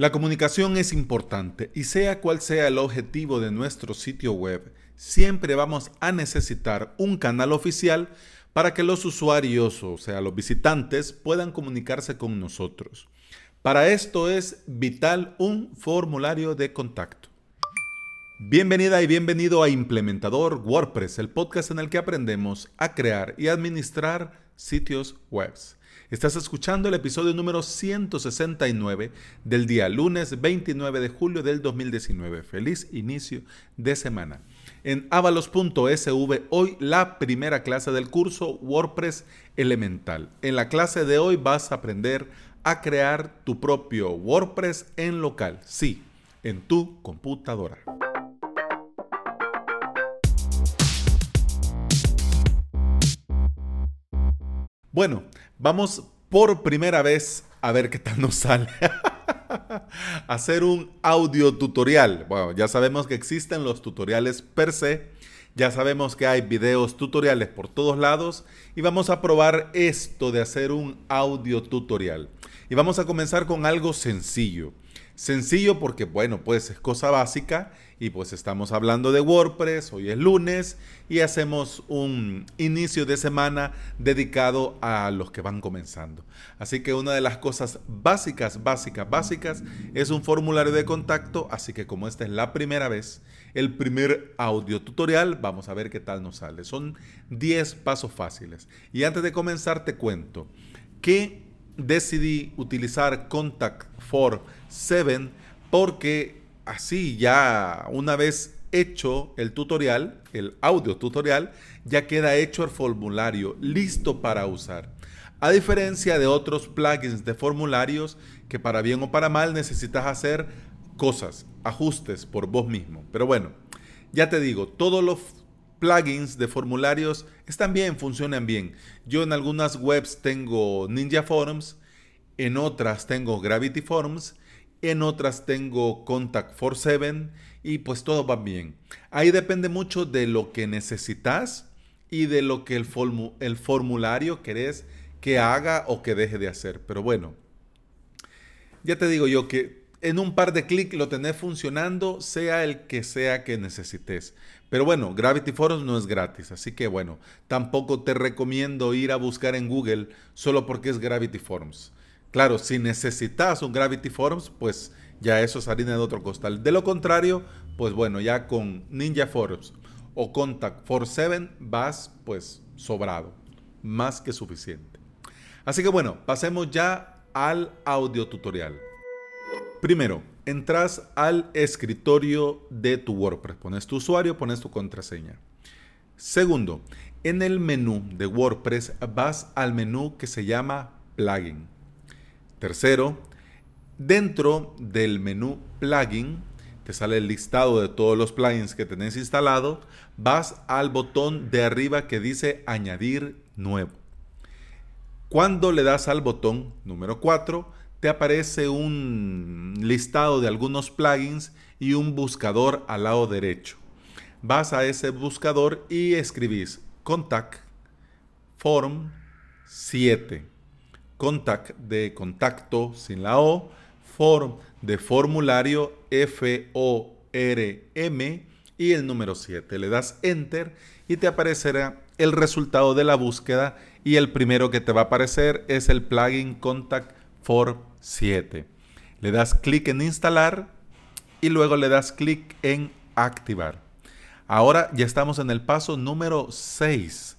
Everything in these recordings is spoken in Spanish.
La comunicación es importante y sea cual sea el objetivo de nuestro sitio web, siempre vamos a necesitar un canal oficial para que los usuarios, o sea, los visitantes, puedan comunicarse con nosotros. Para esto es vital un formulario de contacto. Bienvenida y bienvenido a Implementador WordPress, el podcast en el que aprendemos a crear y administrar sitios web. Estás escuchando el episodio número 169 del día lunes 29 de julio del 2019. Feliz inicio de semana. En avalos.sv hoy la primera clase del curso WordPress Elemental. En la clase de hoy vas a aprender a crear tu propio WordPress en local. Sí, en tu computadora. Bueno, vamos por primera vez a ver qué tal nos sale. Hacer un audio tutorial. Bueno, ya sabemos que existen los tutoriales per se. Ya sabemos que hay videos tutoriales por todos lados y vamos a probar esto de hacer un audio tutorial. Y vamos a comenzar con algo sencillo. Sencillo porque, bueno, pues es cosa básica y pues estamos hablando de WordPress, hoy es lunes y hacemos un inicio de semana dedicado a los que van comenzando. Así que una de las cosas básicas, básicas, básicas es un formulario de contacto, así que como esta es la primera vez, el primer audio tutorial, vamos a ver qué tal nos sale. Son 10 pasos fáciles. Y antes de comenzar te cuento que decidí utilizar Contact for 7 porque así ya una vez hecho el tutorial, el audio tutorial, ya queda hecho el formulario listo para usar. A diferencia de otros plugins de formularios que para bien o para mal necesitas hacer cosas, ajustes por vos mismo. Pero bueno, ya te digo, todos los plugins de formularios están bien, funcionan bien. Yo en algunas webs tengo Ninja Forms, en otras tengo Gravity Forms, en otras tengo Contact 47 y pues todo va bien. Ahí depende mucho de lo que necesitas y de lo que el, el formulario querés que haga o que deje de hacer. Pero bueno, ya te digo yo que en un par de clics lo tenés funcionando, sea el que sea que necesites. Pero bueno, Gravity Forms no es gratis, así que bueno, tampoco te recomiendo ir a buscar en Google solo porque es Gravity Forms. Claro, si necesitas un Gravity Forms, pues ya eso es harina de otro costal. De lo contrario, pues bueno, ya con Ninja Forms o Contact 47 vas pues sobrado, más que suficiente. Así que bueno, pasemos ya al audio tutorial. Primero, entras al escritorio de tu WordPress. Pones tu usuario, pones tu contraseña. Segundo, en el menú de WordPress vas al menú que se llama Plugin. Tercero, dentro del menú Plugin, te sale el listado de todos los plugins que tenés instalado. Vas al botón de arriba que dice Añadir nuevo. Cuando le das al botón número 4, te aparece un listado de algunos plugins y un buscador al lado derecho. Vas a ese buscador y escribís contact form 7. Contact de contacto sin la O, form de formulario F O R M y el número 7. Le das enter y te aparecerá el resultado de la búsqueda y el primero que te va a aparecer es el plugin Contact Form 7. Le das clic en instalar y luego le das clic en activar. Ahora ya estamos en el paso número 6.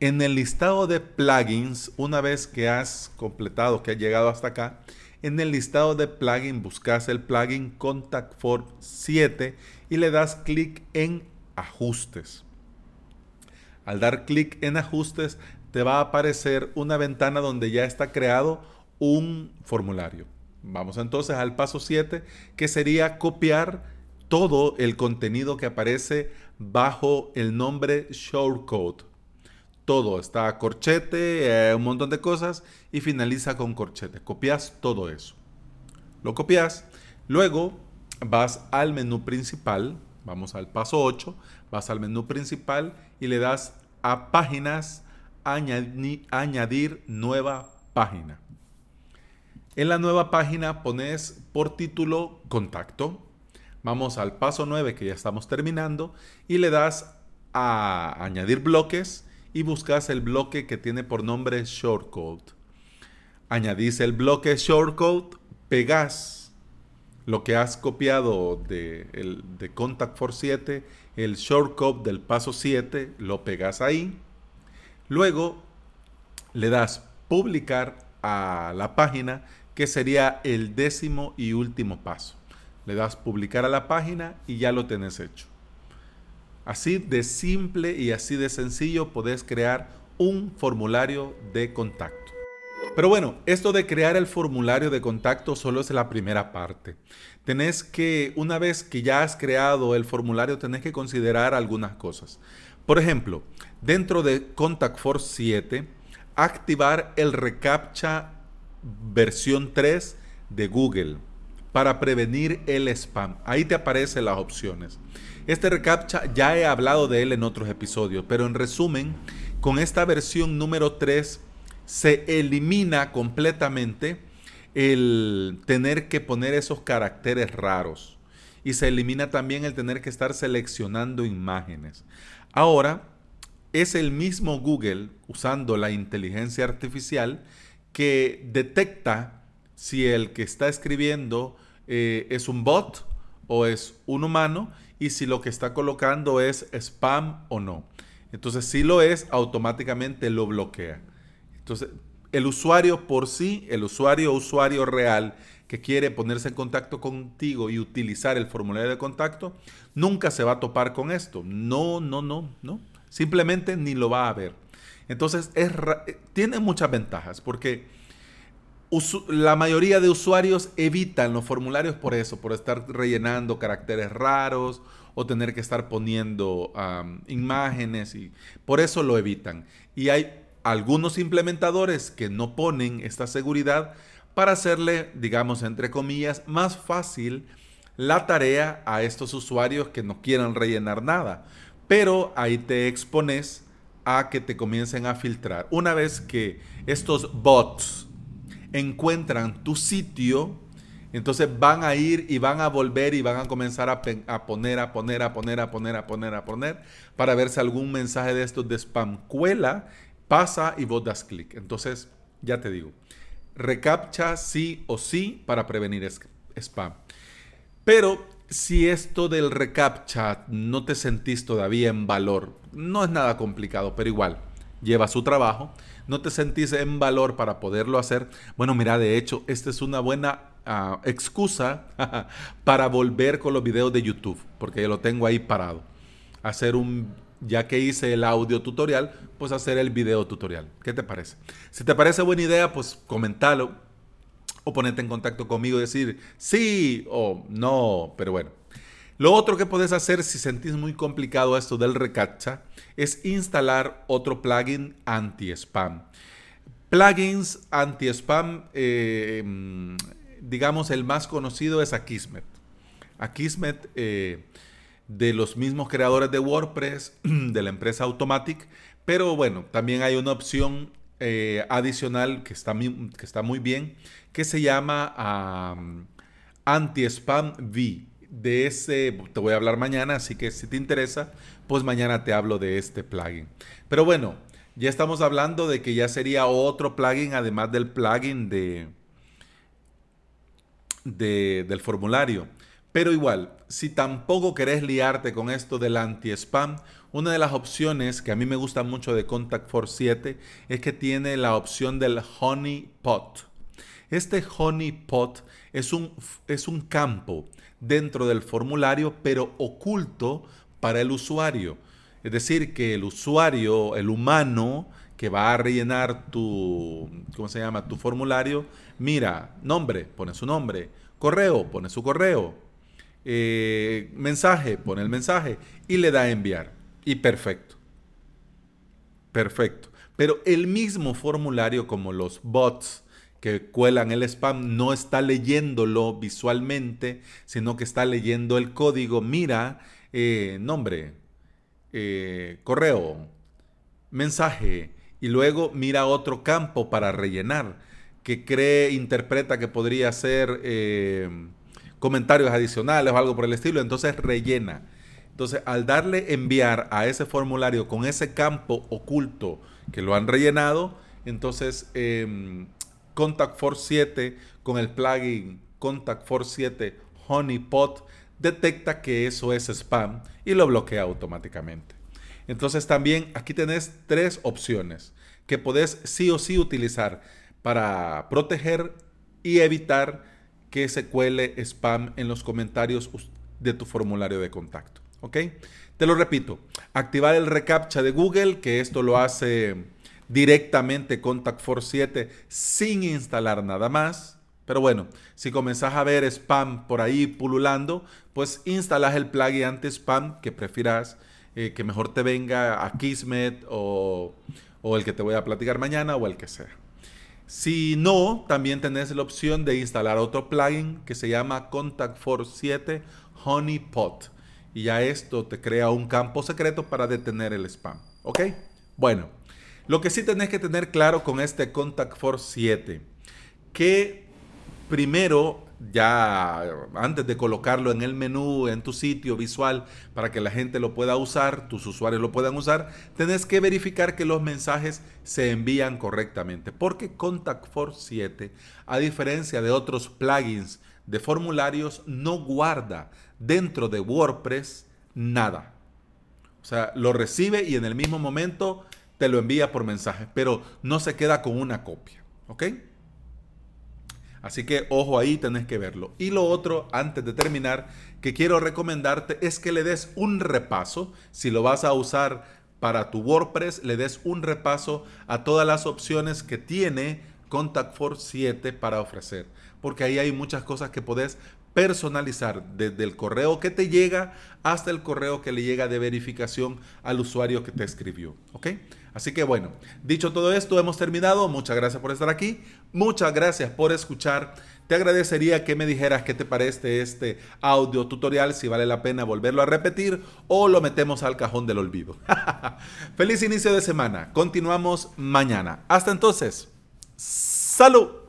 En el listado de plugins, una vez que has completado, que has llegado hasta acá, en el listado de plugins buscas el plugin Contact Form 7 y le das clic en ajustes. Al dar clic en ajustes te va a aparecer una ventana donde ya está creado un formulario. Vamos entonces al paso 7, que sería copiar todo el contenido que aparece bajo el nombre shortcode. Todo está corchete, eh, un montón de cosas y finaliza con corchete. Copias todo eso. Lo copias, luego vas al menú principal, vamos al paso 8, vas al menú principal y le das a páginas, añadir nueva página. En la nueva página pones por título contacto. Vamos al paso 9 que ya estamos terminando y le das a añadir bloques y buscas el bloque que tiene por nombre shortcode. Añadís el bloque shortcode, pegas lo que has copiado de, el, de Contact for 7, el shortcode del paso 7, lo pegas ahí. Luego le das publicar a la página, que sería el décimo y último paso. Le das publicar a la página y ya lo tenés hecho. Así de simple y así de sencillo podés crear un formulario de contacto. Pero bueno, esto de crear el formulario de contacto solo es la primera parte. Tenés que, una vez que ya has creado el formulario, tenés que considerar algunas cosas. Por ejemplo, dentro de Contact Force 7, activar el reCAPTCHA versión 3 de Google para prevenir el spam. Ahí te aparecen las opciones. Este reCAPTCHA ya he hablado de él en otros episodios, pero en resumen, con esta versión número 3 se elimina completamente el tener que poner esos caracteres raros y se elimina también el tener que estar seleccionando imágenes. Ahora es el mismo Google usando la inteligencia artificial que detecta si el que está escribiendo eh, es un bot o es un humano y si lo que está colocando es spam o no. Entonces, si lo es, automáticamente lo bloquea. Entonces, el usuario por sí, el usuario usuario real que quiere ponerse en contacto contigo y utilizar el formulario de contacto, nunca se va a topar con esto. No, no, no, no. Simplemente ni lo va a ver. Entonces, es, tiene muchas ventajas porque la mayoría de usuarios evitan los formularios por eso, por estar rellenando caracteres raros o tener que estar poniendo imágenes y por eso lo evitan. Y hay algunos implementadores que no ponen esta seguridad para hacerle, digamos, entre comillas, más fácil la tarea a estos usuarios que no quieran rellenar nada. Pero ahí te expones a que te comiencen a filtrar. Una vez que estos bots encuentran tu sitio, entonces van a ir y van a volver y van a comenzar a, poner, a poner, a poner, a poner, a poner, a poner, para ver si algún mensaje de estos de spam cuela, pasa y vos das clic. Entonces, ya te digo, recaptcha sí o sí para prevenir spam. Pero si esto del recaptcha no te sentís todavía en valor, no es nada complicado, pero igual, lleva su trabajo no te sentís en valor para poderlo hacer, bueno, mira, de hecho, esta es una buena ah, excusa para volver con los videos de YouTube, porque yo lo tengo ahí parado. Hacer un, ya que hice el audio tutorial, pues hacer el video tutorial. ¿Qué te parece? Si te parece buena idea, pues comentalo o ponete en contacto conmigo y decir sí o no, pero bueno. Lo otro que puedes hacer si sentís muy complicado esto del recacha es instalar otro plugin anti-spam. Plugins anti-spam, eh, digamos, el más conocido es Akismet. Akismet, eh, de los mismos creadores de WordPress, de la empresa Automatic, pero bueno, también hay una opción eh, adicional que está, que está muy bien, que se llama Anti-Spam V de ese te voy a hablar mañana, así que si te interesa, pues mañana te hablo de este plugin. Pero bueno, ya estamos hablando de que ya sería otro plugin además del plugin de, del formulario. Pero igual, si tampoco querés liarte con esto del anti-spam, una de las opciones que a mí me gusta mucho de Contact Force 7 es que tiene la opción del Honey Pot. Este Honey Pot es un, es un campo dentro del formulario, pero oculto para el usuario. Es decir, que el usuario, el humano que va a rellenar tu, ¿cómo se llama? Tu formulario, mira, nombre, pone su nombre, correo, pone su correo, eh, mensaje, pone el mensaje y le da a enviar. Y perfecto. Perfecto. Pero el mismo formulario como los bots que cuelan el spam no está leyéndolo visualmente, sino que está leyendo el código. Mira, eh, nombre, eh, correo, mensaje, y luego mira otro campo para rellenar, que cree, interpreta que podría ser eh, comentarios adicionales o algo por el estilo, entonces rellena. Entonces, al darle enviar a ese formulario con ese campo oculto que lo han rellenado, entonces eh, Contact Force 7 con el plugin Contact Force 7 Honeypot detecta que eso es spam y lo bloquea automáticamente. Entonces también aquí tenés tres opciones que podés sí o sí utilizar para proteger y evitar que se cuele spam en los comentarios de tu formulario de contacto. ¿Ok? Te lo repito, activar el reCAPTCHA de Google, que esto lo hace directamente Contact Force 7 sin instalar nada más. Pero bueno, si comenzás a ver spam por ahí pululando, pues instalas el plugin anti-spam que prefieras, eh, que mejor te venga a Kismet o, o el que te voy a platicar mañana o el que sea. Si no, también tenés la opción de instalar otro plugin que se llama Contact Force 7 Honeypot. Y ya esto te crea un campo secreto para detener el spam. ¿Ok? Bueno, lo que sí tenés que tener claro con este Contact Force 7, que primero ya antes de colocarlo en el menú, en tu sitio visual, para que la gente lo pueda usar, tus usuarios lo puedan usar, tenés que verificar que los mensajes se envían correctamente. Porque Contact Force 7, a diferencia de otros plugins de formularios, no guarda dentro de WordPress nada. O sea, lo recibe y en el mismo momento te lo envía por mensaje, pero no se queda con una copia. ¿Ok? Así que ojo ahí, tenés que verlo. Y lo otro, antes de terminar, que quiero recomendarte es que le des un repaso, si lo vas a usar para tu WordPress, le des un repaso a todas las opciones que tiene Contact Force 7 para ofrecer. Porque ahí hay muchas cosas que podés personalizar desde el correo que te llega hasta el correo que le llega de verificación al usuario que te escribió. ¿Ok? Así que bueno, dicho todo esto, hemos terminado. Muchas gracias por estar aquí. Muchas gracias por escuchar. Te agradecería que me dijeras qué te parece este audio tutorial, si vale la pena volverlo a repetir o lo metemos al cajón del olvido. Feliz inicio de semana. Continuamos mañana. Hasta entonces. Salud.